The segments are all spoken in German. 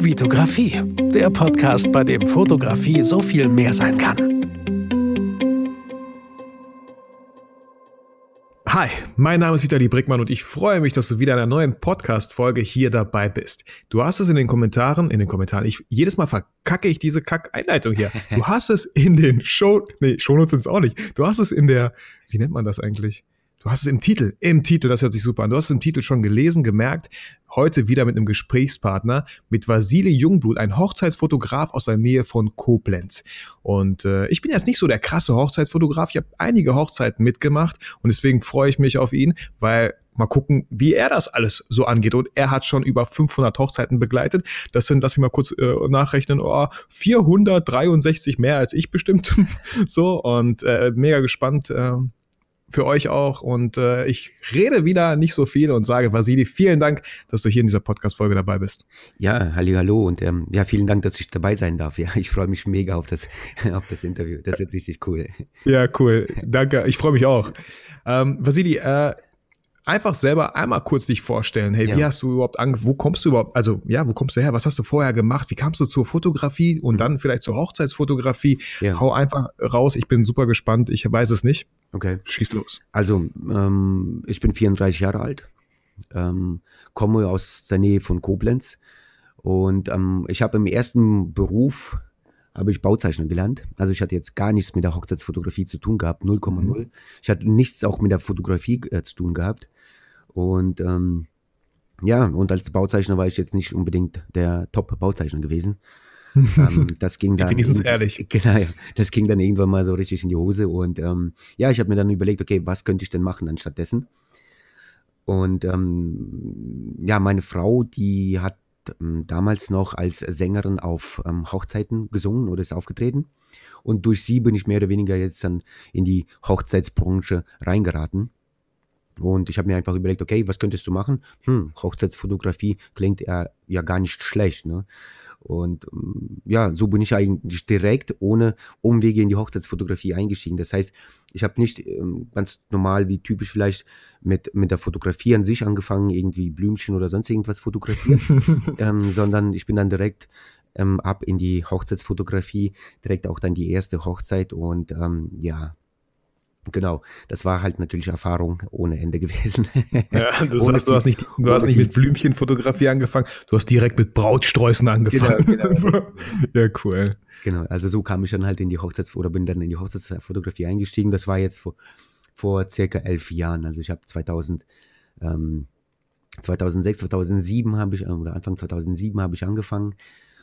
Vitografie, der Podcast, bei dem Fotografie so viel mehr sein kann. Hi, mein Name ist Vitali Brickmann und ich freue mich, dass du wieder in einer neuen Podcast-Folge hier dabei bist. Du hast es in den Kommentaren, in den Kommentaren, ich, jedes Mal verkacke ich diese Kack-Einleitung hier. Du hast es in den Show, nee, Shownotes sind es auch nicht. Du hast es in der, wie nennt man das eigentlich? Du hast es im Titel, im Titel, das hört sich super an. Du hast es im Titel schon gelesen, gemerkt. Heute wieder mit einem Gesprächspartner, mit Vasili Jungblut, ein Hochzeitsfotograf aus der Nähe von Koblenz. Und äh, ich bin jetzt nicht so der krasse Hochzeitsfotograf. Ich habe einige Hochzeiten mitgemacht und deswegen freue ich mich auf ihn, weil mal gucken, wie er das alles so angeht. Und er hat schon über 500 Hochzeiten begleitet. Das sind, lass mich mal kurz äh, nachrechnen, oh, 463 mehr als ich bestimmt. so und äh, mega gespannt. Äh, für euch auch. Und äh, ich rede wieder nicht so viel und sage, Vasili, vielen Dank, dass du hier in dieser Podcast-Folge dabei bist. Ja, halli, hallo und ähm, ja, vielen Dank, dass ich dabei sein darf. Ja, ich freue mich mega auf das, auf das Interview. Das wird richtig cool. Ja, cool. Danke. Ich freue mich auch. Ähm, Vasili, äh, einfach selber einmal kurz dich vorstellen. Hey, ja. wie hast du überhaupt angefangen? Wo kommst du überhaupt? Also, ja, wo kommst du her? Was hast du vorher gemacht? Wie kamst du zur Fotografie und dann vielleicht zur Hochzeitsfotografie? Ja. Hau einfach raus. Ich bin super gespannt. Ich weiß es nicht. Okay. Schieß los. Also, ähm, ich bin 34 Jahre alt, ähm, komme aus der Nähe von Koblenz und ähm, ich habe im ersten Beruf habe ich Bauzeichner gelernt. Also ich hatte jetzt gar nichts mit der Hochzeitsfotografie zu tun gehabt, 0,0. Mhm. Ich hatte nichts auch mit der Fotografie äh, zu tun gehabt. Und ähm, ja, und als Bauzeichner war ich jetzt nicht unbedingt der Top-Bauzeichner gewesen. ähm, das ging dann. Wenigstens ehrlich. Genau, das ging dann irgendwann mal so richtig in die Hose. Und ähm, ja, ich habe mir dann überlegt, okay, was könnte ich denn machen anstattdessen? Und ähm, ja, meine Frau, die hat ähm, damals noch als Sängerin auf ähm, Hochzeiten gesungen oder ist aufgetreten. Und durch sie bin ich mehr oder weniger jetzt dann in die Hochzeitsbranche reingeraten. Und ich habe mir einfach überlegt, okay, was könntest du machen? Hm, Hochzeitsfotografie klingt ja, ja gar nicht schlecht. Ne? Und ähm, ja, so bin ich eigentlich direkt ohne Umwege in die Hochzeitsfotografie eingestiegen. Das heißt, ich habe nicht ähm, ganz normal wie typisch vielleicht mit, mit der Fotografie an sich angefangen, irgendwie Blümchen oder sonst irgendwas fotografiert, ähm, sondern ich bin dann direkt ähm, ab in die Hochzeitsfotografie, direkt auch dann die erste Hochzeit und ähm, ja, Genau, das war halt natürlich Erfahrung ohne Ende gewesen. Ja, du sagst, du hast nicht, du hast nicht mit Blümchenfotografie angefangen, du hast direkt mit Brautsträußen angefangen. Genau, genau. ja, cool. Genau, also so kam ich dann halt in die Hochzeits- oder bin dann in die Hochzeitsfotografie eingestiegen. Das war jetzt vor, vor circa elf Jahren. Also ich habe 2000, ähm, 2006, 2007 habe ich, oder Anfang 2007 habe ich angefangen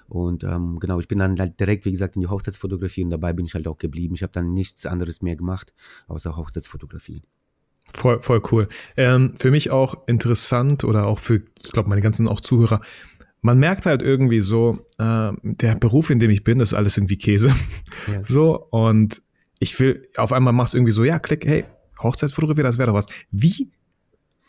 und ähm, genau, ich bin dann halt direkt, wie gesagt, in die Hochzeitsfotografie und dabei bin ich halt auch geblieben. Ich habe dann nichts anderes mehr gemacht, außer Hochzeitsfotografie. Voll, voll cool. Ähm, für mich auch interessant oder auch für, ich glaube, meine ganzen auch Zuhörer. Man merkt halt irgendwie so, äh, der Beruf, in dem ich bin, ist alles irgendwie Käse. Ja. So, und ich will, auf einmal machst irgendwie so, ja, klick, hey, Hochzeitsfotografie, das wäre doch was. Wie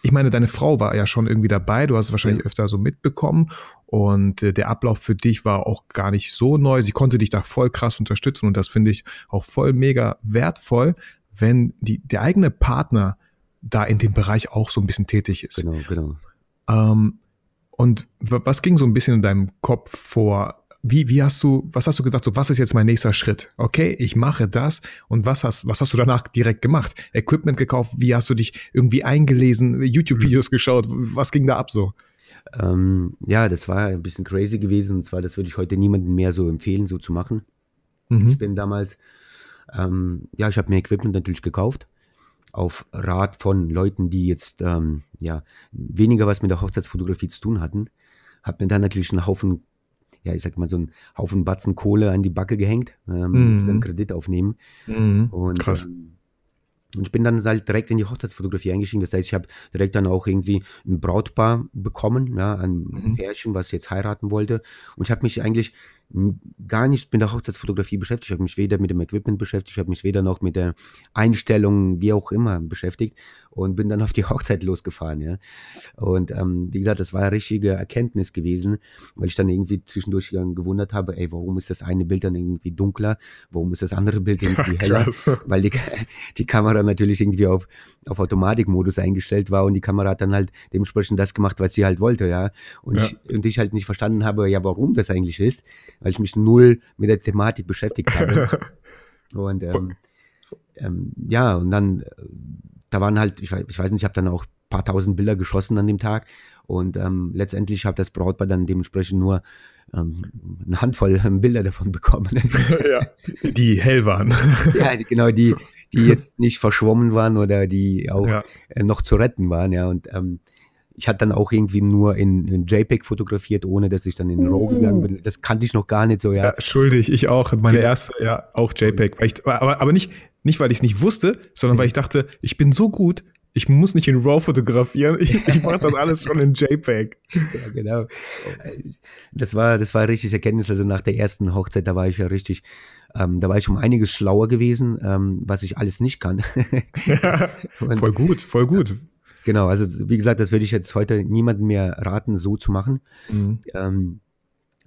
ich meine, deine Frau war ja schon irgendwie dabei, du hast es wahrscheinlich ja. öfter so mitbekommen und äh, der Ablauf für dich war auch gar nicht so neu. Sie konnte dich da voll krass unterstützen und das finde ich auch voll mega wertvoll, wenn die, der eigene Partner da in dem Bereich auch so ein bisschen tätig ist. Genau, genau. Ähm, und was ging so ein bisschen in deinem Kopf vor, wie, wie hast du, was hast du gesagt, so, was ist jetzt mein nächster Schritt? Okay, ich mache das und was hast, was hast du danach direkt gemacht? Equipment gekauft, wie hast du dich irgendwie eingelesen, YouTube-Videos geschaut, was ging da ab so? Ähm, ja, das war ein bisschen crazy gewesen und zwar, das würde ich heute niemandem mehr so empfehlen, so zu machen. Mhm. Ich bin damals, ähm, ja, ich habe mir Equipment natürlich gekauft auf Rat von Leuten, die jetzt ähm, ja weniger was mit der Hochzeitsfotografie zu tun hatten. Hab mir dann natürlich einen Haufen ja, ich sag mal, so einen Haufen Batzen Kohle an die Backe gehängt, ähm, mhm. dann Kredit aufnehmen. Mhm. Und, Krass. Ähm, und ich bin dann halt direkt in die Hochzeitsfotografie eingestiegen. Das heißt, ich habe direkt dann auch irgendwie ein Brautpaar bekommen, ja, ein mhm. Pärchen, was jetzt heiraten wollte. Und ich habe mich eigentlich gar nicht mit der Hochzeitsfotografie beschäftigt. Ich habe mich weder mit dem Equipment beschäftigt, ich habe mich weder noch mit der Einstellung, wie auch immer, beschäftigt und bin dann auf die Hochzeit losgefahren, ja. Und ähm, wie gesagt, das war eine richtige Erkenntnis gewesen, weil ich dann irgendwie zwischendurch gewundert habe, ey, warum ist das eine Bild dann irgendwie dunkler, warum ist das andere Bild irgendwie heller? weil die, die Kamera natürlich irgendwie auf, auf Automatikmodus eingestellt war und die Kamera hat dann halt dementsprechend das gemacht, was sie halt wollte, ja. Und, ja. Ich, und ich halt nicht verstanden habe, ja, warum das eigentlich ist, weil ich mich null mit der Thematik beschäftigt habe. und ähm, ähm, ja, und dann da waren halt, ich weiß, ich weiß nicht, ich habe dann auch ein paar tausend Bilder geschossen an dem Tag und ähm, letztendlich habe das Brautpaar dann dementsprechend nur ähm, eine Handvoll Bilder davon bekommen. ja, die hell waren. ja, genau, die, die jetzt nicht verschwommen waren oder die auch ja. äh, noch zu retten waren, ja, und ähm, ich hatte dann auch irgendwie nur in, in JPEG fotografiert, ohne dass ich dann in RAW gegangen bin. Das kannte ich noch gar nicht so, ja. ja schuldig, ich auch. Meine genau. erste, ja, auch JPEG. Ich, aber, aber nicht, nicht, weil ich es nicht wusste, sondern weil ich dachte, ich bin so gut, ich muss nicht in RAW fotografieren, ich, ich mache das alles schon in JPEG. Ja, genau. Das war, das war richtig Erkenntnis. Also nach der ersten Hochzeit, da war ich ja richtig, ähm, da war ich um einiges schlauer gewesen, ähm, was ich alles nicht kann. voll gut, voll gut. Genau, also wie gesagt, das würde ich jetzt heute niemandem mehr raten, so zu machen. Mhm. Ähm,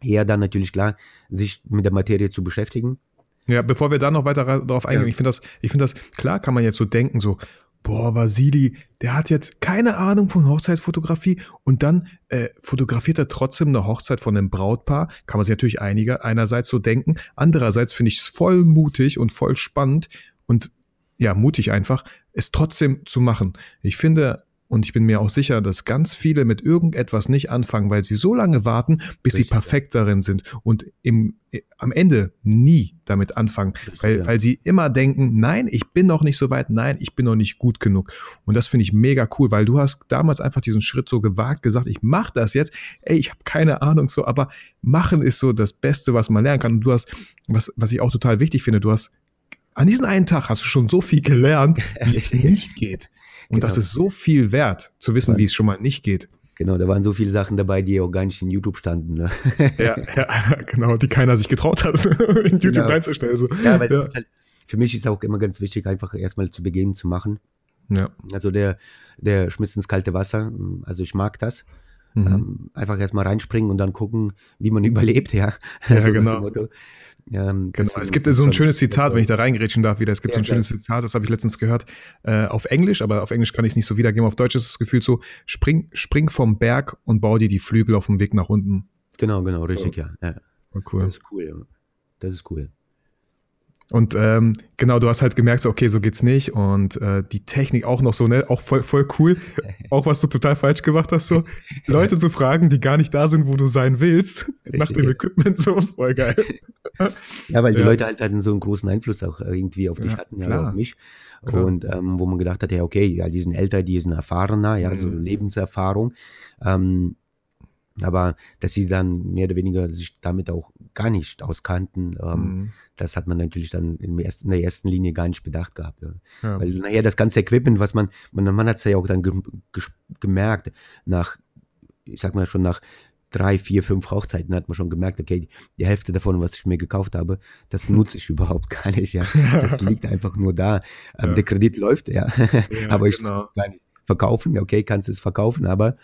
eher dann natürlich klar, sich mit der Materie zu beschäftigen. Ja, bevor wir da noch weiter darauf eingehen, ja. ich finde das, ich finde das, klar kann man jetzt so denken, so, boah, Vasili, der hat jetzt keine Ahnung von Hochzeitsfotografie und dann äh, fotografiert er trotzdem eine Hochzeit von einem Brautpaar. Kann man sich natürlich einiger, einerseits so denken. Andererseits finde ich es voll mutig und voll spannend und ja, mutig einfach, es trotzdem zu machen. Ich finde, und ich bin mir auch sicher, dass ganz viele mit irgendetwas nicht anfangen, weil sie so lange warten, bis Richtig, sie perfekt ja. darin sind und im, am Ende nie damit anfangen, Richtig, weil, ja. weil sie immer denken, nein, ich bin noch nicht so weit, nein, ich bin noch nicht gut genug. Und das finde ich mega cool, weil du hast damals einfach diesen Schritt so gewagt, gesagt, ich mache das jetzt. Ey, ich habe keine Ahnung so, aber machen ist so das Beste, was man lernen kann. Und du hast, was, was ich auch total wichtig finde, du hast an diesem einen Tag hast du schon so viel gelernt, wie es nicht geht. Und genau. das ist so viel wert, zu wissen, wie es schon mal nicht geht. Genau, da waren so viele Sachen dabei, die auch gar nicht in YouTube standen. Ne? Ja, ja, genau, die keiner sich getraut hat, in YouTube genau. reinzustellen. So. Ja, weil ja. Halt, für mich ist auch immer ganz wichtig, einfach erstmal zu Beginn zu machen. Ja. Also der, der Schmiss ins kalte Wasser, also ich mag das. Mhm. Ähm, einfach erstmal reinspringen und dann gucken, wie man überlebt, ja. Ja, also genau. Ähm, genau. Es gibt so ein schönes Zitat, wenn ich da reingrätschen darf wieder. Es gibt ja, so ein schönes Zitat, das habe ich letztens gehört, äh, auf Englisch, aber auf Englisch kann ich es nicht so wiedergeben. Auf Deutsch ist das Gefühl so, spring, spring vom Berg und bau dir die Flügel auf dem Weg nach unten. Genau, genau, richtig, so. ja. ja. cool. Das ist cool, ja. Das ist cool. Und ähm, genau, du hast halt gemerkt, so, okay, so geht's nicht. Und äh, die Technik auch noch so, ne, auch voll, voll cool. auch was du total falsch gemacht hast, so Leute zu fragen, die gar nicht da sind, wo du sein willst, Richtig. nach dem Equipment, so voll geil. ja, weil die ja. Leute halt, halt so einen großen Einfluss auch irgendwie auf dich ja, hatten, ja, klar. auf mich. Klar. Und ähm, wo man gedacht hat, ja, okay, ja, die sind älter, die sind erfahrener, ja, mhm. so Lebenserfahrung. Ähm, aber dass sie dann mehr oder weniger sich damit auch gar nicht auskannten, ähm, mhm. das hat man natürlich dann in der, ersten, in der ersten Linie gar nicht bedacht gehabt. Ja. Ja. Weil nachher das ganze Equipment, was man, man, man hat es ja auch dann ge, ge, gemerkt, nach, ich sag mal schon nach drei, vier, fünf Hochzeiten hat man schon gemerkt, okay, die Hälfte davon, was ich mir gekauft habe, das nutze ich überhaupt gar nicht, ja. Das liegt einfach nur da. Ähm, ja. Der Kredit läuft, ja. aber ich genau. gar nicht verkaufen, okay, kannst es verkaufen, aber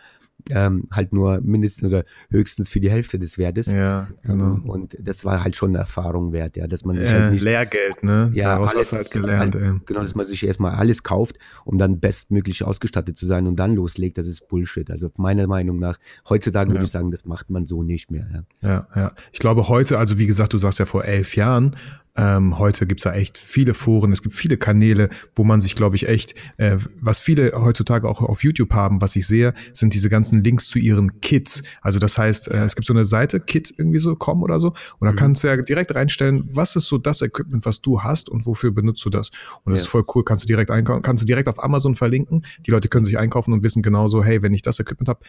ähm, halt nur mindestens oder höchstens für die Hälfte des Wertes. Ja, genau. Ähm, und das war halt schon eine Erfahrung wert, ja, dass man sich äh, halt nicht. Lehrgeld, ne? Ja, Daraus alles, halt gelernt, halt, Genau, dass man sich erstmal alles kauft, um dann bestmöglich ausgestattet zu sein und dann loslegt, das ist Bullshit. Also meiner Meinung nach, heutzutage ja. würde ich sagen, das macht man so nicht mehr. Ja. ja, ja. Ich glaube heute, also wie gesagt, du sagst ja vor elf Jahren, ähm, heute gibt's da echt viele Foren, es gibt viele Kanäle, wo man sich, glaube ich, echt, äh, was viele heutzutage auch auf YouTube haben, was ich sehe, sind diese ganzen Links zu ihren Kits. Also das heißt, äh, es gibt so eine Seite, Kit irgendwie so, com oder so, und da mhm. kannst du ja direkt reinstellen, was ist so das Equipment, was du hast und wofür benutzt du das. Und das ja. ist voll cool, kannst du direkt einkaufen, kannst du direkt auf Amazon verlinken. Die Leute können sich einkaufen und wissen genauso, hey, wenn ich das Equipment habe,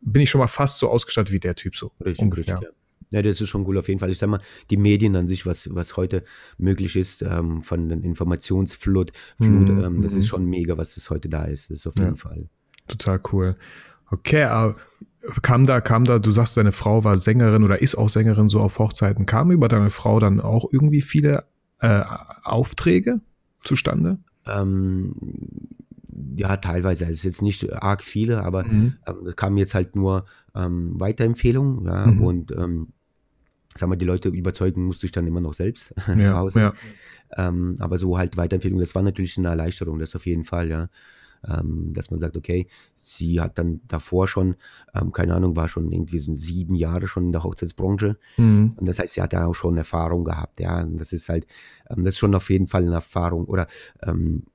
bin ich schon mal fast so ausgestattet wie der Typ so. Richtig, ungefähr. Richtig, ja. Ja, das ist schon cool auf jeden Fall. Ich sag mal, die Medien an sich, was, was heute möglich ist, ähm, von den Informationsflut, Flut, mhm. ähm, das ist mhm. schon mega, was das heute da ist. Das ist auf jeden ja. Fall. Total cool. Okay, aber kam da, kam da, du sagst, deine Frau war Sängerin oder ist auch Sängerin so auf Hochzeiten. Kamen über deine Frau dann auch irgendwie viele äh, Aufträge zustande? Ähm, ja, teilweise. Also jetzt nicht arg viele, aber mhm. ähm, kamen jetzt halt nur ähm, Weiterempfehlungen, ja, mhm. und ähm, sag mal, die Leute überzeugen musste ich dann immer noch selbst ja, zu Hause. Ja. Ähm, aber so halt Weiterempfehlungen, das war natürlich eine Erleichterung, das auf jeden Fall, ja. Ähm, dass man sagt, okay, sie hat dann davor schon, ähm, keine Ahnung, war schon irgendwie so sieben Jahre schon in der Hochzeitsbranche. Mhm. Und das heißt, sie hat ja auch schon Erfahrung gehabt, ja. Und das ist halt, ähm, das ist schon auf jeden Fall eine Erfahrung oder ähm,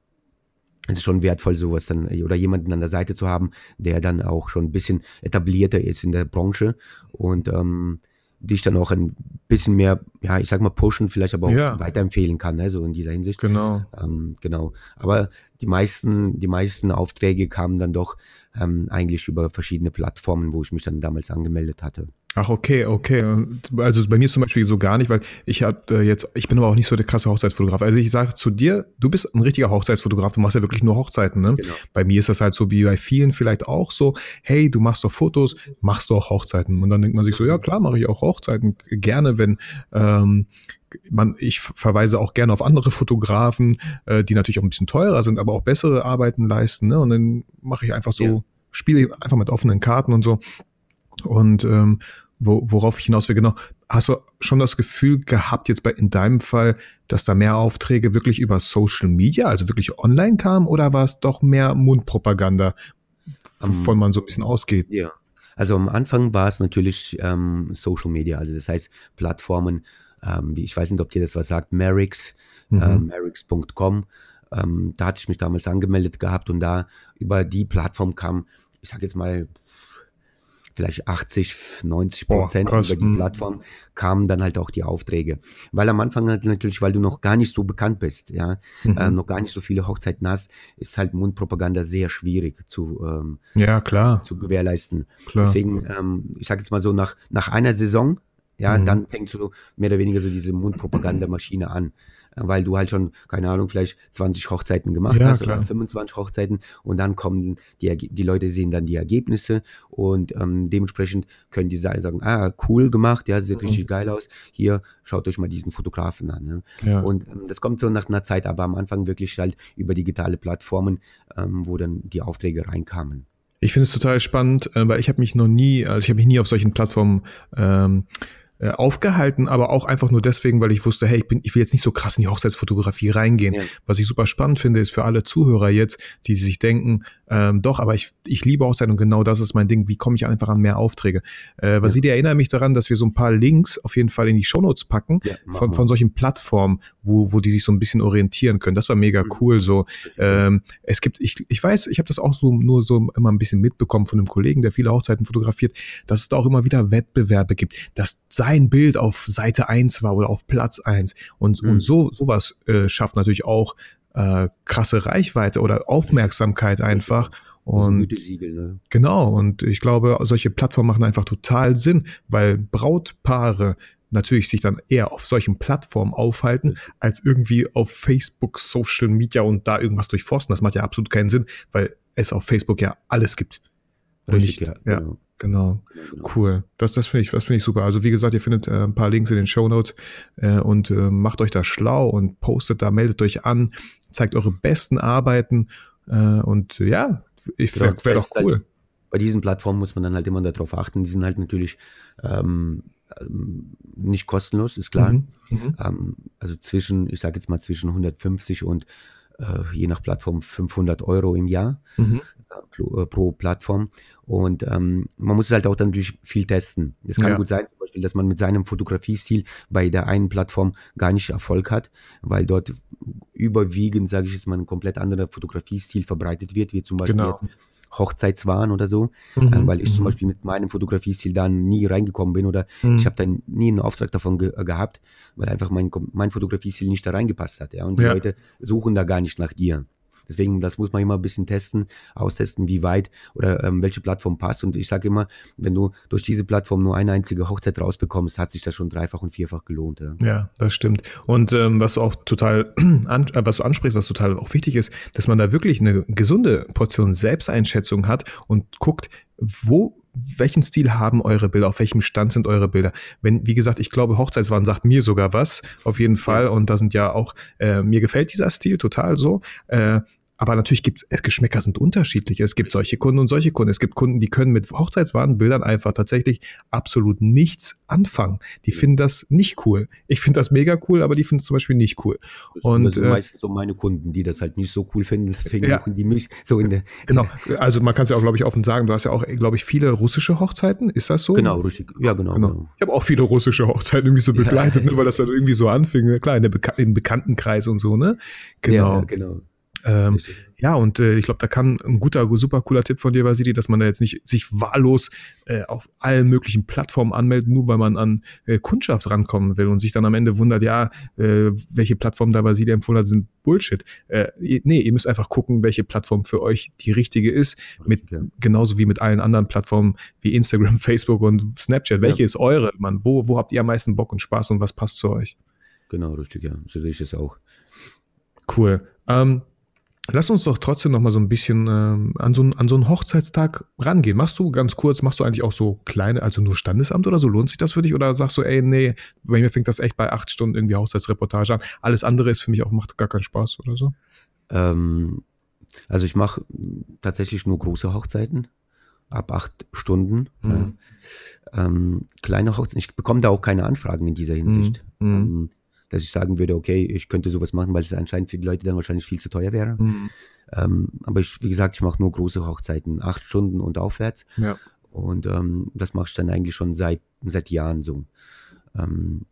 es ist schon wertvoll, sowas dann oder jemanden an der Seite zu haben, der dann auch schon ein bisschen etablierter ist in der Branche und ähm, dich dann auch ein bisschen mehr, ja, ich sag mal, pushen, vielleicht aber auch ja. weiterempfehlen kann, ne, so in dieser Hinsicht. Genau. Ähm, genau. Aber die meisten, die meisten Aufträge kamen dann doch ähm, eigentlich über verschiedene Plattformen, wo ich mich dann damals angemeldet hatte. Ach, okay, okay. Also bei mir zum Beispiel so gar nicht, weil ich hab, äh, jetzt, ich bin aber auch nicht so der krasse Hochzeitsfotograf. Also ich sage zu dir, du bist ein richtiger Hochzeitsfotograf, du machst ja wirklich nur Hochzeiten, ne? Genau. Bei mir ist das halt so wie bei vielen vielleicht auch so, hey, du machst doch Fotos, machst du auch Hochzeiten. Und dann denkt man sich so, ja klar, mache ich auch Hochzeiten gerne, wenn ähm, man, ich verweise auch gerne auf andere Fotografen, äh, die natürlich auch ein bisschen teurer sind, aber auch bessere Arbeiten leisten. Ne? Und dann mache ich einfach so, ja. spiele einfach mit offenen Karten und so. Und ähm, wo, worauf ich hinaus will, genau, hast du schon das Gefühl gehabt, jetzt bei in deinem Fall, dass da mehr Aufträge wirklich über Social Media, also wirklich online kamen, oder war es doch mehr Mundpropaganda, wovon um, man so ein bisschen ausgeht? Ja. Also am Anfang war es natürlich ähm, Social Media, also das heißt Plattformen, ähm, wie ich weiß nicht, ob dir das was sagt, Merix, mhm. äh, Merix.com. Ähm, da hatte ich mich damals angemeldet gehabt und da über die Plattform kam, ich sag jetzt mal, vielleicht 80, 90 Prozent Boah, über die mhm. Plattform kamen dann halt auch die Aufträge. Weil am Anfang halt natürlich, weil du noch gar nicht so bekannt bist, ja, mhm. äh, noch gar nicht so viele Hochzeiten hast, ist halt Mundpropaganda sehr schwierig zu, ähm, ja, klar. zu gewährleisten. Klar. Deswegen, ähm, ich sage jetzt mal so, nach, nach einer Saison, ja, mhm. dann fängt so mehr oder weniger so diese Mundpropagandamaschine an weil du halt schon, keine Ahnung, vielleicht 20 Hochzeiten gemacht ja, hast klar. oder 25 Hochzeiten und dann kommen die, die Leute sehen dann die Ergebnisse und ähm, dementsprechend können die sagen, ah, cool gemacht, ja, sieht mhm. richtig geil aus, hier, schaut euch mal diesen Fotografen an. Ne? Ja. Und ähm, das kommt so nach einer Zeit, aber am Anfang wirklich halt über digitale Plattformen, ähm, wo dann die Aufträge reinkamen. Ich finde es total spannend, äh, weil ich habe mich noch nie, also ich habe mich nie auf solchen Plattformen ähm, äh, aufgehalten, aber auch einfach nur deswegen, weil ich wusste, hey, ich bin, ich will jetzt nicht so krass in die Hochzeitsfotografie reingehen. Ja. Was ich super spannend finde, ist für alle Zuhörer jetzt, die sich denken, ähm, doch, aber ich, ich liebe Hochzeiten und genau das ist mein Ding. Wie komme ich einfach an mehr Aufträge? Äh, was ja. Sie erinnern mich daran, dass wir so ein paar Links auf jeden Fall in die Shownotes packen ja, von, von solchen Plattformen, wo, wo die sich so ein bisschen orientieren können. Das war mega mhm. cool. So, ähm, es gibt, ich, ich weiß, ich habe das auch so nur so immer ein bisschen mitbekommen von einem Kollegen, der viele Hochzeiten fotografiert, dass es da auch immer wieder Wettbewerbe gibt, dass sein Bild auf Seite eins war oder auf Platz eins und, mhm. und so sowas äh, schafft natürlich auch äh, krasse Reichweite oder Aufmerksamkeit einfach. Und ne? genau, und ich glaube, solche Plattformen machen einfach total Sinn, weil Brautpaare natürlich sich dann eher auf solchen Plattformen aufhalten, als irgendwie auf Facebook, Social Media und da irgendwas durchforsten. Das macht ja absolut keinen Sinn, weil es auf Facebook ja alles gibt. Richtig, nicht, ja. Genau. Genau. genau. genau. Cool. Das, das finde ich, das finde ich super. Also wie gesagt, ihr findet äh, ein paar Links in den Show Notes äh, und äh, macht euch da schlau und postet da, meldet euch an, zeigt eure besten Arbeiten äh, und ja, ich wäre wär doch cool. Halt, bei diesen Plattformen muss man dann halt immer darauf achten. Die sind halt natürlich ähm, ähm nicht kostenlos, ist klar. Mhm. Mhm. Ähm, also zwischen, ich sage jetzt mal zwischen 150 und je nach Plattform 500 Euro im Jahr mhm. äh, pro, äh, pro, Plattform. Und ähm, man muss halt auch dann durch viel testen. Es kann ja. gut sein, zum Beispiel, dass man mit seinem Fotografiestil bei der einen Plattform gar nicht Erfolg hat, weil dort überwiegend, sage ich jetzt mal, ein komplett anderer Fotografiestil verbreitet wird, wie zum Beispiel genau. jetzt Hochzeitswahn oder so, mhm. äh, weil ich mhm. zum Beispiel mit meinem Fotografiestil dann nie reingekommen bin oder mhm. ich habe dann nie einen Auftrag davon ge äh, gehabt, weil einfach mein, mein Fotografiestil nicht da reingepasst hat. Ja? Und die ja. Leute suchen da gar nicht nach dir. Deswegen, das muss man immer ein bisschen testen, austesten, wie weit oder ähm, welche Plattform passt. Und ich sage immer, wenn du durch diese Plattform nur eine einzige Hochzeit rausbekommst, hat sich das schon dreifach und vierfach gelohnt. Ja, ja das stimmt. Und ähm, was du auch total, an, äh, was du ansprichst, was total auch wichtig ist, dass man da wirklich eine gesunde Portion Selbsteinschätzung hat und guckt, wo welchen Stil haben eure Bilder, auf welchem Stand sind eure Bilder? Wenn, wie gesagt, ich glaube, Hochzeitswahn sagt mir sogar was, auf jeden Fall. Und da sind ja auch, äh, mir gefällt dieser Stil total so. Äh, aber natürlich gibt es, Geschmäcker sind unterschiedlich. Es gibt solche Kunden und solche Kunden. Es gibt Kunden, die können mit Hochzeitswarenbildern einfach tatsächlich absolut nichts anfangen. Die finden das nicht cool. Ich finde das mega cool, aber die finden es zum Beispiel nicht cool. Und das sind äh, meistens so meine Kunden, die das halt nicht so cool finden. Deswegen ja. die mich so in der. Genau. Also man kann es ja auch, glaube ich, offen sagen. Du hast ja auch, glaube ich, viele russische Hochzeiten. Ist das so? Genau, richtig. Ja, genau. genau. genau. Ich habe auch viele russische Hochzeiten irgendwie so begleitet, ja. ne, weil das halt irgendwie so anfing. Ne? Klar, in der Beka im Bekanntenkreis und so, ne? Genau. Ja, genau. Ähm, ja, und äh, ich glaube, da kann ein guter, super cooler Tipp von dir, Vasili, dass man da jetzt nicht sich wahllos äh, auf allen möglichen Plattformen anmeldet, nur weil man an äh, Kundschaft rankommen will und sich dann am Ende wundert, ja, äh, welche Plattform da Vasili empfohlen hat, sind Bullshit. Äh, nee, ihr müsst einfach gucken, welche Plattform für euch die richtige ist, mit, ja. genauso wie mit allen anderen Plattformen wie Instagram, Facebook und Snapchat. Welche ja. ist eure, Mann? Wo, wo habt ihr am meisten Bock und Spaß und was passt zu euch? Genau, richtig, ja. So sehe ich es auch. Cool. Ähm, Lass uns doch trotzdem noch mal so ein bisschen ähm, an, so, an so einen Hochzeitstag rangehen. Machst du ganz kurz, machst du eigentlich auch so kleine, also nur Standesamt oder so? Lohnt sich das für dich? Oder sagst du, ey, nee, bei mir fängt das echt bei acht Stunden irgendwie Hochzeitsreportage an. Alles andere ist für mich auch, macht gar keinen Spaß oder so? Ähm, also ich mache tatsächlich nur große Hochzeiten ab acht Stunden. Mhm. Ja. Ähm, kleine Hochzeiten, ich bekomme da auch keine Anfragen in dieser Hinsicht. Mhm. mhm. Ähm, dass ich sagen würde, okay, ich könnte sowas machen, weil es anscheinend für die Leute dann wahrscheinlich viel zu teuer wäre. Mhm. Ähm, aber ich, wie gesagt, ich mache nur große Hochzeiten, acht Stunden und aufwärts. Ja. Und ähm, das mache ich dann eigentlich schon seit, seit Jahren so. Ähm,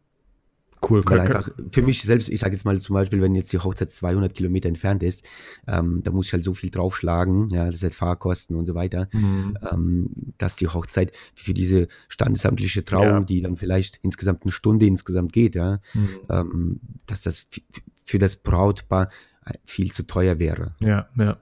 Cool. Weil einfach für mich selbst, ich sage jetzt mal zum Beispiel, wenn jetzt die Hochzeit 200 Kilometer entfernt ist, ähm, da muss ich halt so viel draufschlagen, ja, das sind Fahrkosten und so weiter, mhm. ähm, dass die Hochzeit für diese standesamtliche Trauung, ja. die dann vielleicht insgesamt eine Stunde insgesamt geht, ja, mhm. ähm, dass das für das Brautpaar viel zu teuer wäre. Ja, ja.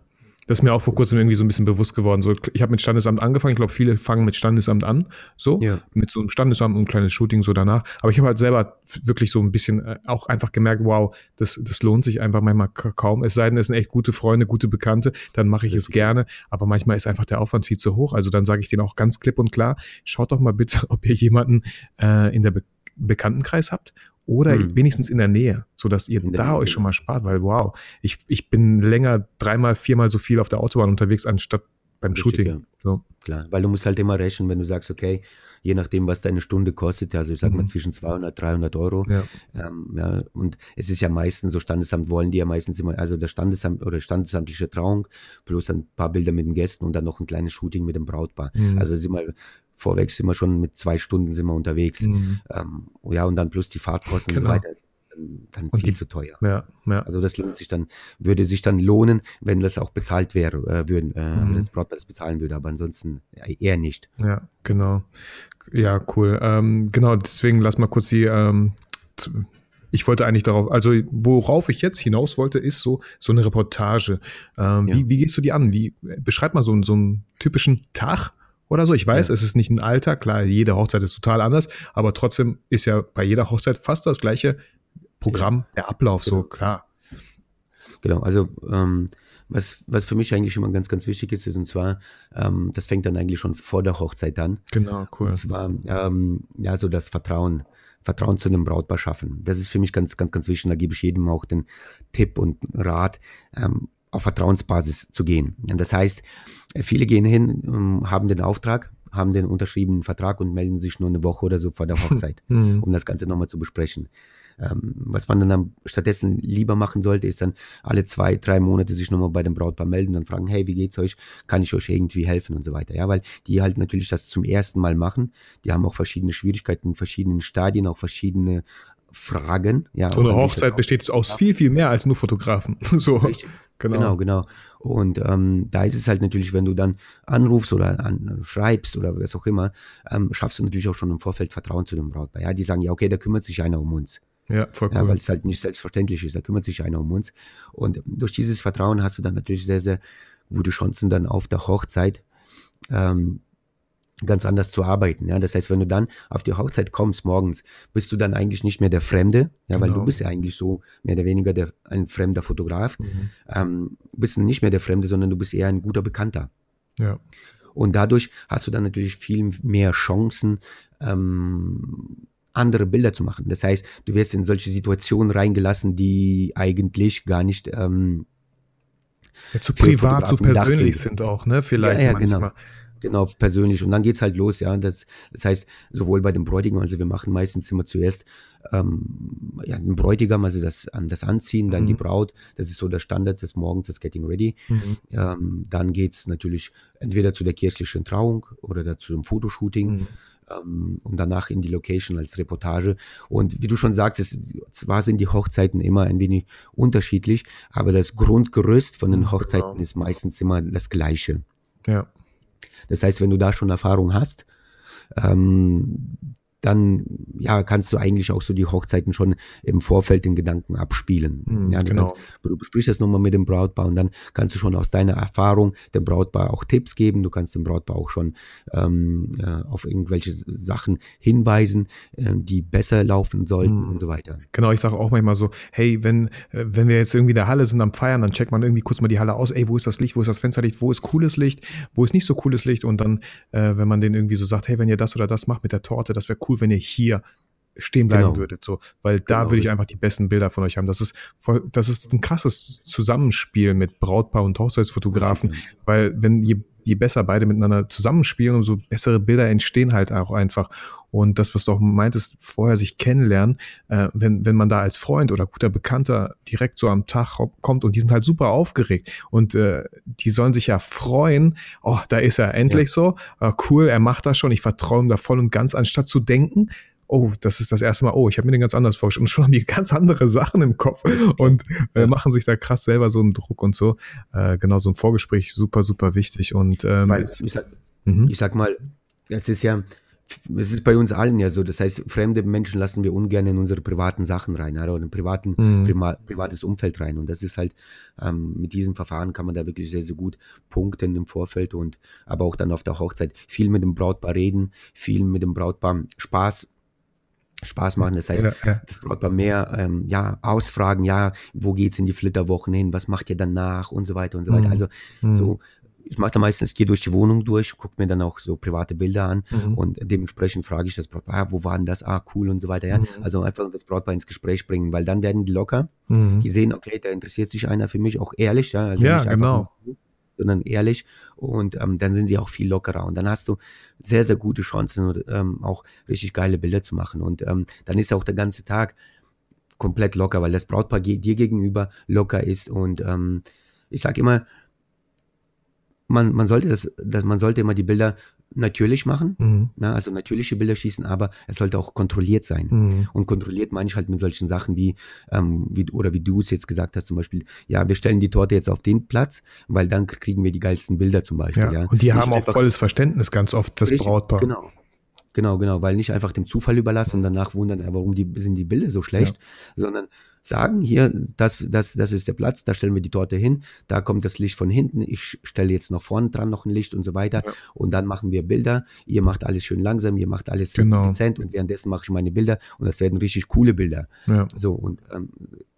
Das ist mir auch vor kurzem irgendwie so ein bisschen bewusst geworden. So, ich habe mit Standesamt angefangen. Ich glaube, viele fangen mit Standesamt an. So, ja. mit so einem Standesamt und ein kleines Shooting so danach. Aber ich habe halt selber wirklich so ein bisschen äh, auch einfach gemerkt, wow, das, das lohnt sich einfach manchmal kaum. Es sei denn, es sind echt gute Freunde, gute Bekannte, dann mache ich es gerne. Aber manchmal ist einfach der Aufwand viel zu hoch. Also dann sage ich denen auch ganz klipp und klar, schaut doch mal bitte, ob ihr jemanden äh, in der Be Bekanntenkreis habt oder hm. wenigstens in der Nähe, so dass ihr da euch schon mal spart, weil wow, ich, ich bin länger dreimal, viermal so viel auf der Autobahn unterwegs, anstatt beim Richtig, Shooting. Ja. So. Klar, weil du musst halt immer rechnen, wenn du sagst, okay, je nachdem, was deine Stunde kostet, also ich sag mhm. mal zwischen 200, 300 Euro. Ja. Ähm, ja, und es ist ja meistens so, Standesamt wollen die ja meistens immer, also der Standesamt oder standesamtliche Trauung plus ein paar Bilder mit den Gästen und dann noch ein kleines Shooting mit dem Brautpaar. Mhm. Also sind wir vorweg sind wir schon mit zwei Stunden sind wir unterwegs. Mhm. Ähm, ja, und dann plus die Fahrtkosten genau. und so genau. weiter. Dann, dann viel die, zu teuer. Ja, ja. Also das lohnt sich dann, würde sich dann lohnen, wenn das auch bezahlt wäre, äh, würden, äh, mhm. wenn das das bezahlen würde, aber ansonsten eher nicht. Ja, genau. Ja, cool. Ähm, genau, deswegen lass mal kurz die ähm, ich wollte eigentlich darauf, also worauf ich jetzt hinaus wollte, ist so, so eine Reportage. Ähm, ja. wie, wie gehst du die an? Wie, beschreib mal so, so einen typischen Tag oder so. Ich weiß, ja. es ist nicht ein Alter, klar, jede Hochzeit ist total anders, aber trotzdem ist ja bei jeder Hochzeit fast das gleiche Programm, ja. der Ablauf, genau. so klar. Genau, also ähm, was, was für mich eigentlich immer ganz, ganz wichtig ist, ist und zwar, ähm, das fängt dann eigentlich schon vor der Hochzeit an. Genau, cool. Und zwar, ähm, ja, so das Vertrauen. Vertrauen zu dem Brautpaar schaffen. Das ist für mich ganz, ganz, ganz wichtig. Da gebe ich jedem auch den Tipp und Rat. Ähm, auf Vertrauensbasis zu gehen. Das heißt, viele gehen hin, ähm, haben den Auftrag, haben den unterschriebenen Vertrag und melden sich nur eine Woche oder so vor der Hochzeit, mhm. um das Ganze nochmal zu besprechen. Ähm, was man dann stattdessen lieber machen sollte, ist dann alle zwei, drei Monate sich nochmal bei dem Brautpaar melden und fragen, hey, wie geht's euch? Kann ich euch irgendwie helfen und so weiter. Ja, weil die halt natürlich das zum ersten Mal machen. Die haben auch verschiedene Schwierigkeiten, verschiedene Stadien, auch verschiedene Fragen. Ja, so eine Hochzeit besteht aus viel, viel mehr als nur Fotografen. so. Richtig. Genau. genau, genau. Und ähm, da ist es halt natürlich, wenn du dann anrufst oder an, schreibst oder was auch immer, ähm, schaffst du natürlich auch schon im Vorfeld Vertrauen zu dem Brautpaar. Ja, die sagen ja, okay, da kümmert sich einer um uns. Ja, voll cool. Ja, weil es halt nicht selbstverständlich ist. Da kümmert sich einer um uns. Und durch dieses Vertrauen hast du dann natürlich sehr, sehr gute Chancen dann auf der Hochzeit. Ähm, ganz anders zu arbeiten. Ja, das heißt, wenn du dann auf die Hochzeit kommst morgens, bist du dann eigentlich nicht mehr der Fremde, ja, genau. weil du genau. bist ja eigentlich so mehr oder weniger der, ein fremder Fotograf. Mhm. Ähm, bist du nicht mehr der Fremde, sondern du bist eher ein guter Bekannter. Ja. Und dadurch hast du dann natürlich viel mehr Chancen, ähm, andere Bilder zu machen. Das heißt, du wirst in solche Situationen reingelassen, die eigentlich gar nicht ähm, ja, zu privat, zu persönlich sind. sind. auch, ne? Vielleicht ja, ja, genau. manchmal. Genau. Genau, persönlich. Und dann geht's halt los, ja. Das, das heißt, sowohl bei dem Bräutigam, also wir machen meistens immer zuerst ähm, ja, den Bräutigam, also das, das Anziehen, dann mhm. die Braut. Das ist so der Standard des Morgens, das Getting Ready. Mhm. Ähm, dann geht's natürlich entweder zu der kirchlichen Trauung oder zu dem Fotoshooting. Mhm ähm, und danach in die Location als Reportage. Und wie du schon sagst, es, zwar sind die Hochzeiten immer ein wenig unterschiedlich, aber das Grundgerüst von den Hochzeiten genau. ist meistens immer das gleiche. Ja. Das heißt, wenn du da schon Erfahrung hast, ähm, dann ja kannst du eigentlich auch so die Hochzeiten schon im Vorfeld den Gedanken abspielen. Mhm, ja, du, genau. kannst, du besprichst das nochmal mit dem Brautpaar und dann kannst du schon aus deiner Erfahrung dem Brautpaar auch Tipps geben. Du kannst dem Brautpaar auch schon ähm, äh, auf irgendwelche Sachen hinweisen, äh, die besser laufen sollten mhm. und so weiter. Genau, ich sage auch manchmal so, hey, wenn, äh, wenn wir jetzt irgendwie in der Halle sind am Feiern, dann checkt man irgendwie kurz mal die Halle aus, ey, wo ist das Licht, wo ist das Fensterlicht, wo ist cooles Licht, wo ist nicht so cooles Licht und dann, äh, wenn man den irgendwie so sagt, hey, wenn ihr das oder das macht mit der Torte, das wäre cool, wenn ihr hier stehen bleiben genau. würdet, so, weil da genau. würde ich einfach die besten Bilder von euch haben. Das ist voll, das ist ein krasses Zusammenspiel mit Brautpaar und Hochzeitsfotografen, weil wenn je je besser beide miteinander zusammenspielen, umso bessere Bilder entstehen halt auch einfach. Und das, was du auch meintest, vorher sich kennenlernen, äh, wenn, wenn man da als Freund oder guter Bekannter direkt so am Tag kommt und die sind halt super aufgeregt und äh, die sollen sich ja freuen, oh, da ist er endlich ja. so, äh, cool, er macht das schon, ich vertraue ihm da voll und ganz, anstatt zu denken, oh, das ist das erste Mal, oh, ich habe mir den ganz anders vorgestellt. Und schon haben die ganz andere Sachen im Kopf und äh, machen sich da krass selber so einen Druck und so. Äh, genau, so ein Vorgespräch super, super wichtig. Und ähm, Weil, ich, sag, mhm. ich sag mal, es ist ja, es ist bei uns allen ja so. Das heißt, fremde Menschen lassen wir ungern in unsere privaten Sachen rein oder in ein privaten, mhm. prima, privates Umfeld rein. Und das ist halt, ähm, mit diesem Verfahren kann man da wirklich sehr, sehr gut punkten im Vorfeld und aber auch dann auf der Hochzeit viel mit dem Brautpaar reden, viel mit dem Brautpaar Spaß Spaß machen. Das heißt, ja, ja. das Brautpaar mehr ähm, ja, ausfragen, ja, wo geht's in die Flitterwochen hin, was macht ihr danach und so weiter und so weiter. Mhm. Also mhm. so, ich mache da meistens, gehe durch die Wohnung durch, gucke mir dann auch so private Bilder an mhm. und dementsprechend frage ich das Brautpaar, ah, wo war denn das? Ah, cool und so weiter. Ja, mhm. also einfach das Brautpaar ins Gespräch bringen, weil dann werden die locker. Mhm. Die sehen, okay, da interessiert sich einer für mich, auch ehrlich, ja, also ja, nicht genau. Nur, sondern ehrlich. Und ähm, dann sind sie auch viel lockerer. Und dann hast du sehr, sehr gute Chancen, ähm, auch richtig geile Bilder zu machen. Und ähm, dann ist auch der ganze Tag komplett locker, weil das Brautpaar dir gegenüber locker ist. Und ähm, ich sag immer, man, man sollte das, das, man sollte immer die Bilder natürlich machen, mhm. ja, also natürliche Bilder schießen, aber es sollte auch kontrolliert sein. Mhm. Und kontrolliert meine ich halt mit solchen Sachen wie, ähm, wie oder wie du es jetzt gesagt hast, zum Beispiel, ja, wir stellen die Torte jetzt auf den Platz, weil dann kriegen wir die geilsten Bilder zum Beispiel. Ja. ja. Und die nicht haben auch volles Verständnis ganz oft, das richtig, Brautpaar. Genau. Genau, genau, weil nicht einfach dem Zufall überlassen und danach wundern, warum die, sind die Bilder so schlecht, ja. sondern sagen, hier, das, das, das ist der Platz, da stellen wir die Torte hin, da kommt das Licht von hinten, ich stelle jetzt noch vorne dran noch ein Licht und so weiter ja. und dann machen wir Bilder, ihr macht alles schön langsam, ihr macht alles genau. dezent und währenddessen mache ich meine Bilder und das werden richtig coole Bilder. Ja. So und ähm,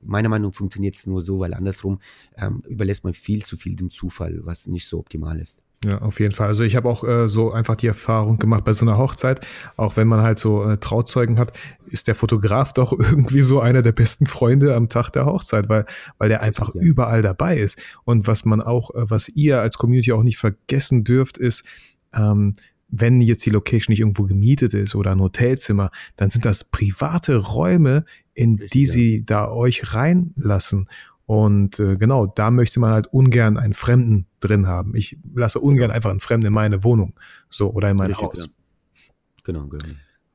meiner Meinung nach funktioniert es nur so, weil andersrum ähm, überlässt man viel zu viel dem Zufall, was nicht so optimal ist. Ja, auf jeden Fall. Also ich habe auch äh, so einfach die Erfahrung gemacht bei so einer Hochzeit, auch wenn man halt so äh, Trauzeugen hat, ist der Fotograf doch irgendwie so einer der besten Freunde am Tag der Hochzeit, weil, weil der einfach ja. überall dabei ist. Und was man auch, äh, was ihr als Community auch nicht vergessen dürft, ist, ähm, wenn jetzt die Location nicht irgendwo gemietet ist oder ein Hotelzimmer, dann sind das private Räume, in Richtig, die sie da euch reinlassen. Und äh, genau, da möchte man halt ungern einen Fremden drin haben. Ich lasse ungern einfach einen Fremden in meine Wohnung, so oder in mein Richtig, Haus. Genau, genau.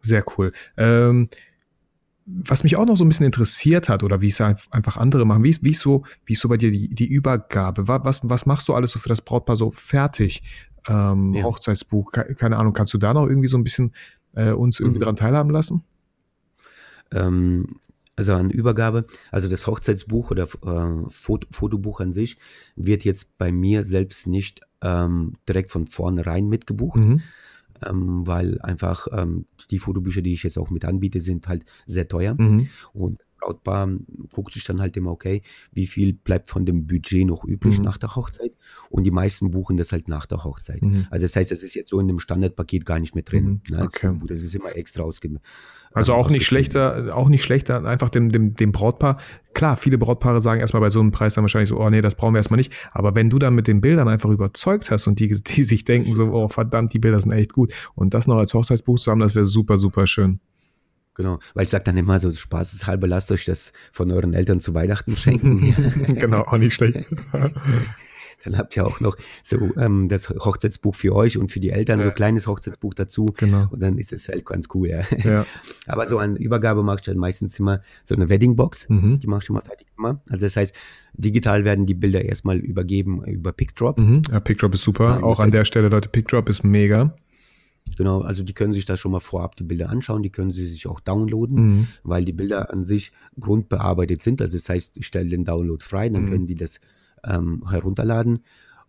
Sehr cool. Ähm, was mich auch noch so ein bisschen interessiert hat oder wie es einfach andere machen, wie ist, wie ist so, wie ist so bei dir die, die Übergabe? Was, was machst du alles so für das Brautpaar so fertig? Ähm, ja. Hochzeitsbuch, keine Ahnung, kannst du da noch irgendwie so ein bisschen äh, uns irgendwie mhm. daran teilhaben lassen? Ähm, also an Übergabe, also das Hochzeitsbuch oder äh, Foto, Fotobuch an sich wird jetzt bei mir selbst nicht ähm, direkt von vornherein mitgebucht, Mhm. ähm, weil einfach ähm, die Fotobücher, die ich jetzt auch mit anbiete, sind halt sehr teuer. Mhm. Und Brautpaar guckt sich dann halt immer, okay, wie viel bleibt von dem Budget noch übrig Mhm. nach der Hochzeit? Und die meisten buchen das halt nach der Hochzeit. Mhm. Also das heißt, das ist jetzt so in dem Standardpaket gar nicht mit drin. Mhm. Ne? Okay. Das ist immer extra ausge Also ähm, auch nicht schlechter, auch nicht schlechter, einfach dem, dem, dem Brautpaar. Klar, viele Brautpaare sagen erstmal bei so einem Preis dann wahrscheinlich so, oh nee, das brauchen wir erstmal nicht. Aber wenn du dann mit den Bildern einfach überzeugt hast und die, die sich denken so, oh verdammt, die Bilder sind echt gut und das noch als Hochzeitsbuch zu haben, das wäre super, super schön. Genau, weil ich sage dann immer so spaßeshalber, lasst euch das von euren Eltern zu Weihnachten schenken. genau, auch nicht schlecht. dann habt ihr auch noch so ähm, das Hochzeitsbuch für euch und für die Eltern, so Ja. ein kleines Hochzeitsbuch dazu. Genau. Und dann ist es halt ganz cool, ja. Ja. Aber so an Übergabe mache ich halt meistens immer so eine Weddingbox. Mhm. Die mache ich immer fertig immer. Also das heißt, digital werden die Bilder erstmal übergeben über PickDrop. Mhm. Ja, PickDrop ist super. Ja, auch an heißt- der Stelle, Leute, PickDrop ist mega. Genau, also die können sich da schon mal vorab die Bilder anschauen, die können sie sich auch downloaden, Mhm. weil die Bilder an sich grundbearbeitet sind. Also das heißt, ich stelle den Download frei, dann Mhm. können die das ähm, herunterladen.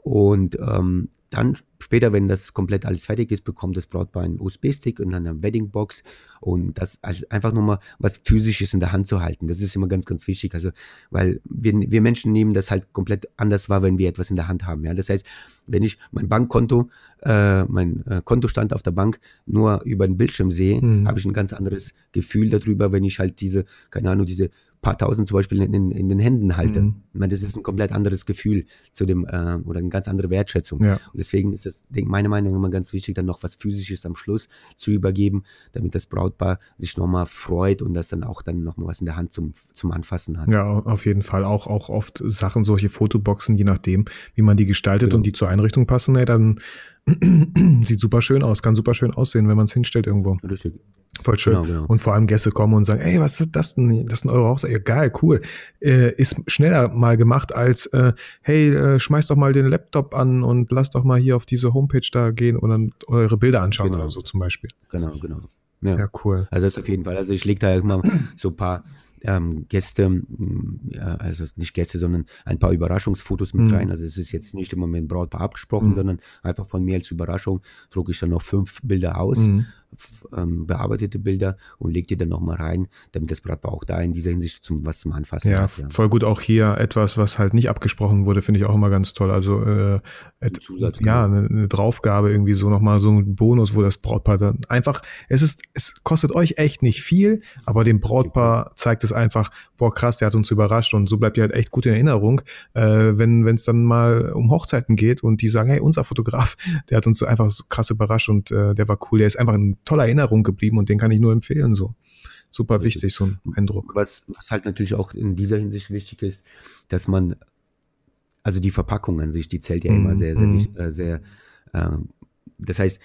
Und ähm, dann später, wenn das komplett alles fertig ist, bekommt das Brautpaar einen USB-Stick und eine Weddingbox. Und das also einfach nur mal was Physisches in der Hand zu halten. Das ist immer ganz, ganz wichtig. Also, weil wir, wir Menschen nehmen das halt komplett anders wahr, wenn wir etwas in der Hand haben. Ja, das heißt, wenn ich mein Bankkonto, äh, mein äh, Kontostand auf der Bank nur über den Bildschirm sehe, Mhm. habe ich ein ganz anderes Gefühl darüber, wenn ich halt diese, keine Ahnung, diese paar tausend zum Beispiel in, in, in den Händen halte. Mhm. Ich meine, das ist ein komplett anderes Gefühl zu dem, äh, oder eine ganz andere Wertschätzung. Ja. Und deswegen ist das, denk, meine Meinung immer ganz wichtig, dann noch was Physisches am Schluss zu übergeben, damit das Brautpaar sich nochmal freut und das dann auch dann nochmal was in der Hand zum, zum Anfassen hat. Ja, auf jeden Fall. Auch, auch oft Sachen, solche Fotoboxen, je nachdem, wie man die gestaltet Genau. und die zur Einrichtung passen, ey, dann sieht super schön aus, kann super schön aussehen, wenn man es hinstellt irgendwo. Richtig. Voll schön. Genau, genau. Und vor allem Gäste kommen und sagen, ey, was ist das denn? Das sind eure Hochzeit. Ja, geil, cool. Äh, ist schneller mal gemacht als, äh, hey, äh, schmeißt doch mal den Laptop an und lasst doch mal hier auf diese Homepage da gehen und dann eure Bilder anschauen Genau. oder so zum Beispiel. Genau, genau. Ja. Ja, cool. Also das auf jeden Fall. Also ich lege da immer so ein paar ähm, Gäste, ja, also nicht Gäste, sondern ein paar Überraschungsfotos mit Mhm. rein. Also es ist jetzt nicht immer mit dem Brautpaar abgesprochen, Mhm. sondern einfach von mir als Überraschung drucke ich dann noch fünf Bilder aus, Mhm. Ähm, bearbeitete Bilder und lege die dann nochmal rein, damit das Brautpaar auch da in dieser Hinsicht zum was zum Anfassen Ja, hat. Ja. voll gut. Auch hier etwas, was halt nicht abgesprochen wurde, finde ich auch immer ganz toll. Also äh, et, ja, eine, eine Draufgabe irgendwie so nochmal so ein Bonus, wo das Brautpaar dann einfach, es ist, es kostet euch echt nicht viel, aber dem Brautpaar zeigt es einfach, boah krass, der hat uns überrascht und so bleibt ihr halt echt gut in Erinnerung, äh, wenn wenn es dann mal um Hochzeiten geht und die sagen, hey, unser Fotograf, der hat uns so einfach so krass überrascht und äh, der war cool, der ist einfach in toller Erinnerung geblieben und den kann ich nur empfehlen so. Super wichtig, so ein Eindruck. Was, was halt natürlich auch in dieser Hinsicht wichtig ist, dass man, also die Verpackung an sich, die zählt ja immer Mhm, sehr, sehr, mhm. wich- äh, sehr, ähm, das heißt,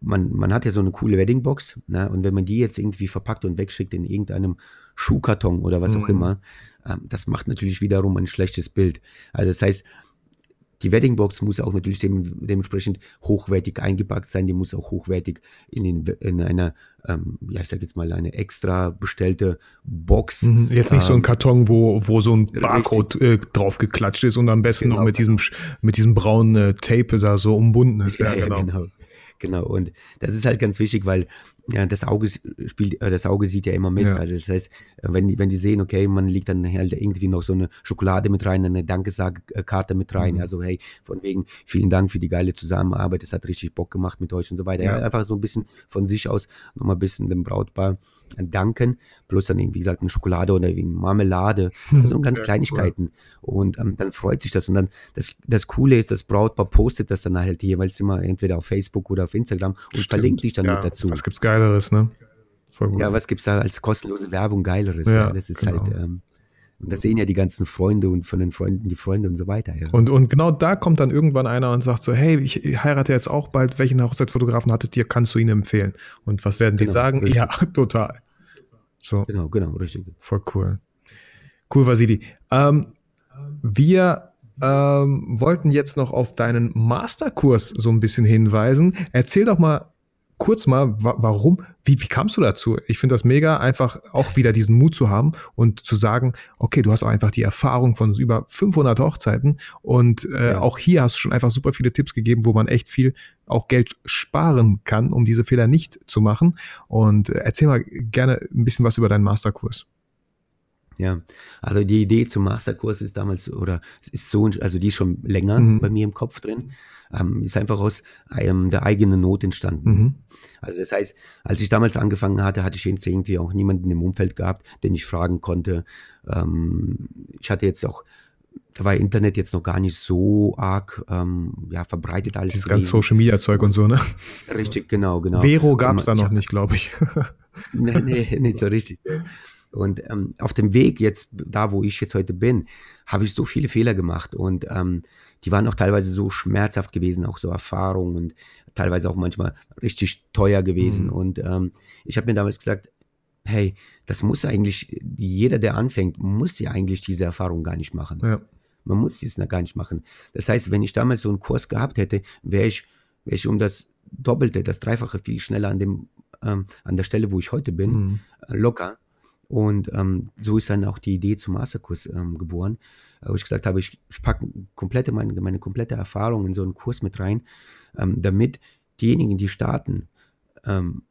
man, man hat ja so eine coole Weddingbox, ne? und wenn man die jetzt irgendwie verpackt und wegschickt in irgendeinem Schuhkarton oder was auch Mhm. immer, ähm, das macht natürlich wiederum ein schlechtes Bild. Also das heißt, die Weddingbox muss auch natürlich dem, dementsprechend hochwertig eingepackt sein, die muss auch hochwertig in, den, in einer, ähm, ja, ich sag jetzt mal, eine extra bestellte Box. Mhm, Jetzt nicht so ein ähm, Karton, wo, wo so ein. Barcode äh, drauf geklatscht ist und am besten Genau. noch mit diesem, mit diesem braunen äh, Tape da so umbunden ist. Ja, ja, genau. Genau, und das ist halt ganz wichtig, weil ja, das Auge spielt, äh, das Auge sieht ja immer mit. Ja. Also das heißt, wenn die, wenn die sehen, okay, man legt dann halt irgendwie noch so eine Schokolade mit rein, eine Dankesagkarte mit rein, Mhm. also hey, von wegen, vielen Dank für die geile Zusammenarbeit, es hat richtig Bock gemacht mit euch und so weiter. Ja. Einfach so ein bisschen von sich aus nochmal ein bisschen dem Brautpaar danken, plus dann irgendwie gesagt eine Schokolade oder irgendwie Marmelade, also ganz Ja, Kleinigkeiten. Und ähm, dann freut sich das. Und dann das, das Coole ist, das Brautpaar postet das dann halt jeweils immer entweder auf Facebook oder auf Instagram und Stimmt. verlinkt dich dann ja, mit dazu. Was gibt's Geileres, ne? Voll gut. Ja, was gibt's da als kostenlose Werbung Geileres? Ja, Ja, das ist genau. halt, ähm, und das sehen ja die ganzen Freunde und von den Freunden die Freunde und so weiter. Ja. Und, und genau da kommt dann irgendwann einer und sagt so, hey, ich heirate jetzt auch bald, welchen Hochzeitsfotografen hattet ihr, kannst du ihn empfehlen? Und was werden die Genau, sagen? richtig. Ja, total. So, Genau, genau, richtig. voll cool. Cool, Vasili. Ähm, wir ähm, wollten jetzt noch auf deinen Masterkurs so ein bisschen hinweisen. Erzähl doch mal kurz mal, wa warum, wie, wie kamst du dazu? Ich finde das mega, einfach auch wieder diesen Mut zu haben und zu sagen, okay, du hast auch einfach die Erfahrung von über 500 Hochzeiten und äh, ja. auch hier hast du schon einfach super viele Tipps gegeben, wo man echt viel auch Geld sparen kann, um diese Fehler nicht zu machen. Und äh, erzähl mal gerne ein bisschen was über deinen Masterkurs. Ja, also die Idee zum Masterkurs ist damals oder ist so, also die ist schon länger mhm. bei mir im Kopf drin ähm, ist einfach aus ähm, der eigenen Not entstanden. Mhm. Also das heißt, als ich damals angefangen hatte, hatte ich jetzt irgendwie auch niemanden im Umfeld gehabt, den ich fragen konnte. Ähm, ich hatte jetzt auch da war Internet jetzt noch gar nicht so arg ähm, ja, verbreitet alles. Dieses ganze Social Media Zeug und so, ne? Richtig, genau, genau. Vero gab es da noch nicht, glaube ich. nee, nee, nicht so richtig. Und ähm, auf dem Weg jetzt, da wo ich jetzt heute bin, habe ich so viele Fehler gemacht und ähm, die waren auch teilweise so schmerzhaft gewesen, auch so Erfahrungen und teilweise auch manchmal richtig teuer gewesen. Mhm. Und ähm, ich habe mir damals gesagt, hey, das muss eigentlich, jeder, der anfängt, muss ja eigentlich diese Erfahrung gar nicht machen. Ja. Man muss es gar nicht machen. Das heißt, wenn ich damals so einen Kurs gehabt hätte, wäre ich, wäre ich um das Doppelte, das Dreifache viel schneller an dem, ähm, an der Stelle, wo ich heute bin, mhm. äh, locker. Und ähm, so ist dann auch die Idee zum Masterkurs ähm, geboren wo ich gesagt habe, ich, ich packe komplette, meine, meine komplette Erfahrung in so einen Kurs mit rein, ähm, damit diejenigen, die starten, ähm,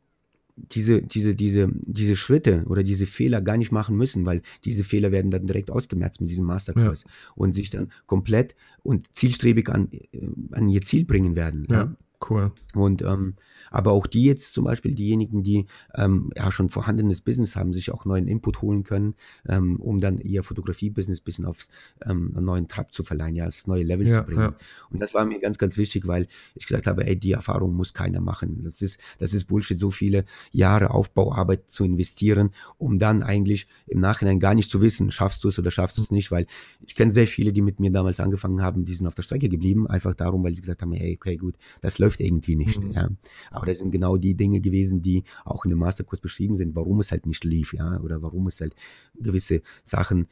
diese, diese, diese, diese Schritte oder diese Fehler gar nicht machen müssen, weil diese Fehler werden dann direkt ausgemerzt mit diesem Masterkurs ja. und sich dann komplett und zielstrebig an, äh, an ihr Ziel bringen werden. Ja, ja. Cool. Und ähm, aber auch die jetzt zum Beispiel, diejenigen, die ähm, ja schon vorhandenes Business haben, sich auch neuen Input holen können, ähm, um dann ihr Fotografie-Business bisschen auf ähm, einen neuen Trab zu verleihen, ja, das neue Level ja, zu bringen. Ja. Und das war mir ganz, ganz wichtig, weil ich gesagt habe, ey, die Erfahrung muss keiner machen. Das ist, das ist Bullshit, so viele Jahre Aufbauarbeit zu investieren, um dann eigentlich im Nachhinein gar nicht zu wissen, schaffst du es oder schaffst du es nicht, weil ich kenne sehr viele, die mit mir damals angefangen haben, die sind auf der Strecke geblieben, einfach darum, weil sie gesagt haben, ey, okay, gut, das läuft irgendwie nicht. Mhm. Ja. Aber das sind genau die Dinge gewesen, die auch in dem Masterkurs beschrieben sind, warum es halt nicht lief, ja, oder warum es halt gewisse Sachen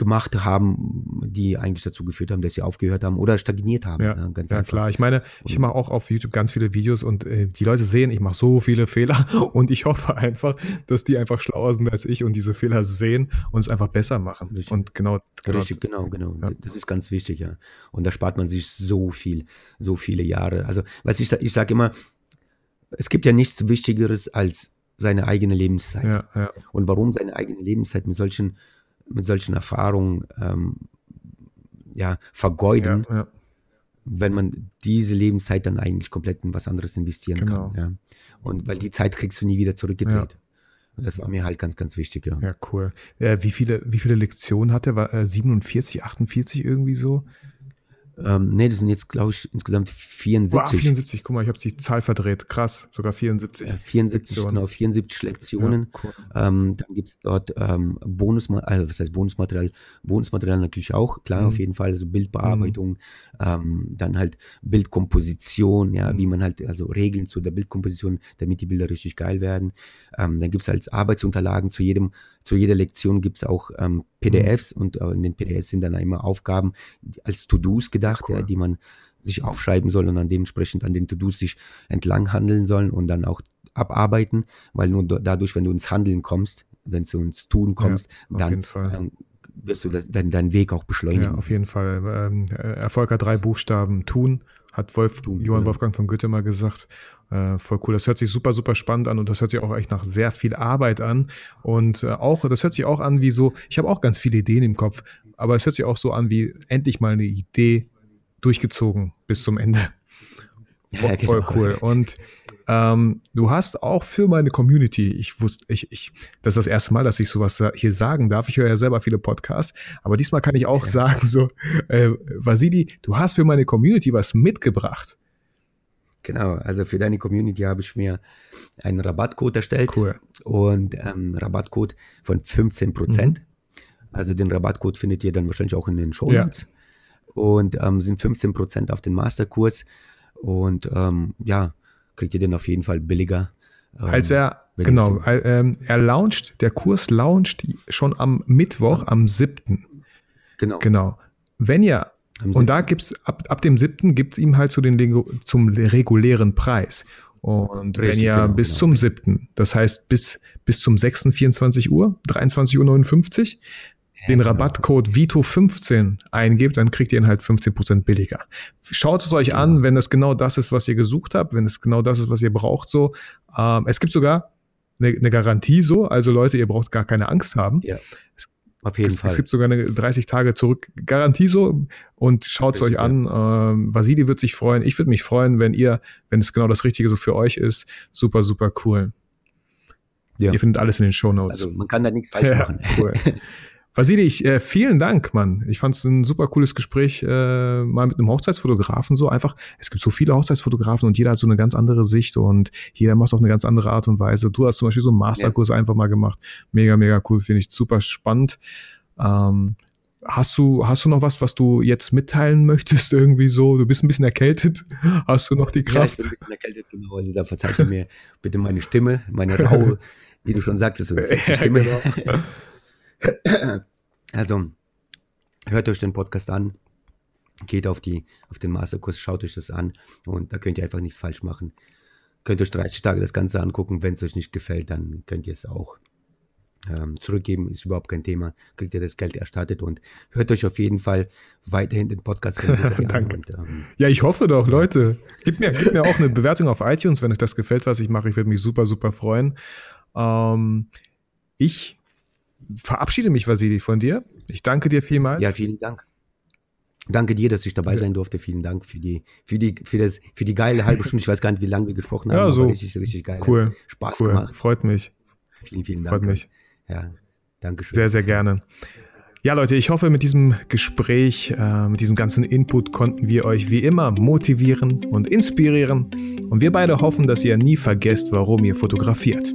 gemacht haben, die eigentlich dazu geführt haben, dass sie aufgehört haben oder stagniert haben. Ja, ne? ja klar. Ich meine, ich mache auch auf YouTube ganz viele Videos und äh, die Leute sehen, ich mache so viele Fehler und ich hoffe einfach, dass die einfach schlauer sind als ich und diese Fehler sehen und es einfach besser machen. Richtig. Und genau, genau, Richtig, genau, genau. Ja. Das ist ganz wichtig, ja. Und da spart man sich so viel, so viele Jahre. Also, was ich, ich sage immer, es gibt ja nichts Wichtigeres als seine eigene Lebenszeit. Ja. Und warum seine eigene Lebenszeit mit solchen mit solchen Erfahrungen ähm, ja, vergeuden, ja, ja. wenn man diese Lebenszeit dann eigentlich komplett in was anderes investieren genau. kann. Ja. Und weil die Zeit kriegst du nie wieder zurückgedreht. Und das war mir halt ganz, ganz wichtig. Ja, ja cool. Äh, wie, viele, wie viele Lektionen hatte? War äh, 47, 48 irgendwie so? Ähm, nee, das sind jetzt, glaube ich, insgesamt 74. Wow, 74, guck mal, ich habe die Zahl verdreht. Krass, sogar 74. Ja, 74, Lektionen. genau, 74 Lektionen. Ja, cool. ähm, dann gibt es dort ähm, Bonusmaterial, also was heißt Bonusmaterial? Bonusmaterial natürlich auch, klar, mhm. auf jeden Fall, also Bildbearbeitung, mhm. ähm, dann halt Bildkomposition, ja, mhm. wie man halt, also Regeln zu der Bildkomposition, damit die Bilder richtig geil werden. Ähm, dann gibt es halt Arbeitsunterlagen zu jedem zu jeder Lektion gibt es auch ähm, PDFs mhm. und äh, in den PDFs sind dann immer Aufgaben als To-Dos gedacht, cool. ja, die man sich aufschreiben soll und dann dementsprechend an den To-Dos sich entlang handeln sollen und dann auch abarbeiten, weil nur dadurch, wenn du ins Handeln kommst, wenn du ins Tun kommst, ja, dann ähm, wirst du das, dein, deinen Weg auch beschleunigen. Ja, auf jeden Fall. Ähm, Erfolg hat drei Buchstaben, tun, hat Wolf, tun, Johann genau. Wolfgang von Goethe mal gesagt. Äh, voll cool. Das hört sich super, super spannend an und das hört sich auch echt nach sehr viel Arbeit an. Und äh, auch, das hört sich auch an wie so, ich habe auch ganz viele Ideen im Kopf, aber es hört sich auch so an wie endlich mal eine Idee durchgezogen bis zum Ende. Ja, genau. Voll cool. Und ähm, du hast auch für meine Community, ich wusste, ich, ich, das ist das erste Mal, dass ich sowas hier sagen darf. Ich höre ja selber viele Podcasts, aber diesmal kann ich auch ja. sagen, so, äh, Vasili, du hast für meine Community was mitgebracht. Genau, also für deine Community habe ich mir einen Rabattcode erstellt. Cool. Und ähm, Rabattcode von 15 Prozent. Mhm. Also den Rabattcode findet ihr dann wahrscheinlich auch in den Show Notes. Ja. Und ähm, sind 15 Prozent auf den Masterkurs. Und ähm, ja, kriegt ihr den auf jeden Fall billiger. Ähm, Als er, genau, ähm, er launcht, der Kurs launcht schon am Mittwoch, am 7. Genau. Genau. Wenn ihr und da gibt's ab, ab dem siebten gibt's ihm halt zu den, zum regulären Preis. Und Richtig, wenn ihr genau, bis genau. zum 7., das heißt bis, bis zum 6. 24 Uhr, 23.59 Uhr, den. Rabattcode Vito15 eingebt, dann kriegt ihr ihn halt 15% billiger. Schaut es euch genau. an, wenn das genau das ist, was ihr gesucht habt, wenn es genau das ist, was ihr braucht, so. Ähm, es gibt sogar eine, eine, Garantie so, also Leute, ihr braucht gar keine Angst haben. Ja. Es, auf jeden es, Fall. Es gibt sogar eine 30 Tage zurück Garantie so und schaut es euch an. Ähm, Vasili wird sich freuen. Ich würde mich freuen, wenn ihr, wenn es genau das Richtige so für euch ist. Super, super cool. Ja. Ihr findet alles in den Show Notes. Also man kann da nichts falsch ja, machen. Cool. Vasili, ich, äh, vielen Dank, Mann. Ich fand es ein super cooles Gespräch, äh, mal mit einem Hochzeitsfotografen so einfach. Es gibt so viele Hochzeitsfotografen und jeder hat so eine ganz andere Sicht und jeder macht auch eine ganz andere Art und Weise. Du hast zum Beispiel so einen Masterkurs ja. einfach mal gemacht. Mega, mega cool, finde ich super spannend. Ähm, Hast du, hast du noch was, was du jetzt mitteilen möchtest, irgendwie so? Du bist ein bisschen erkältet. Hast du noch die Kraft? Ja, ich bin ein bisschen erkältet, genau. Also da verzeiht mir bitte meine Stimme, meine raue, wie du schon sagtest, so eine Stimme. Also, hört euch den Podcast an, geht auf, die, auf den Masterkurs, schaut euch das an und da könnt ihr einfach nichts falsch machen. Könnt euch 30 Tage das Ganze angucken, wenn es euch nicht gefällt, dann könnt ihr es auch ähm, zurückgeben, ist überhaupt kein Thema, kriegt ihr das Geld erstattet und hört euch auf jeden Fall weiterhin den Podcast Danke. Und, ähm, ja, ich hoffe doch. Leute. Gib mir, gib mir auch eine Bewertung auf iTunes, wenn euch das gefällt, was ich mache. Ich würde mich super, super freuen. Ähm, ich verabschiede mich, Vasili, von dir. Ich danke dir vielmals. Ja, vielen Dank. Danke dir, dass ich dabei sein durfte. Vielen Dank für die, für die, für das, für die geile halbe Stunde. Ich weiß gar nicht, wie lange wir gesprochen haben. Ja, so. richtig, richtig geil. Cool. Spaß cool. gemacht. Freut mich. Vielen, vielen Dank. Freut mich. Ja, danke schön. Sehr, sehr gerne. Ja, Leute, ich hoffe, mit diesem Gespräch, äh, mit diesem ganzen Input konnten wir euch wie immer motivieren und inspirieren. Und wir beide hoffen, dass ihr nie vergesst, warum ihr fotografiert.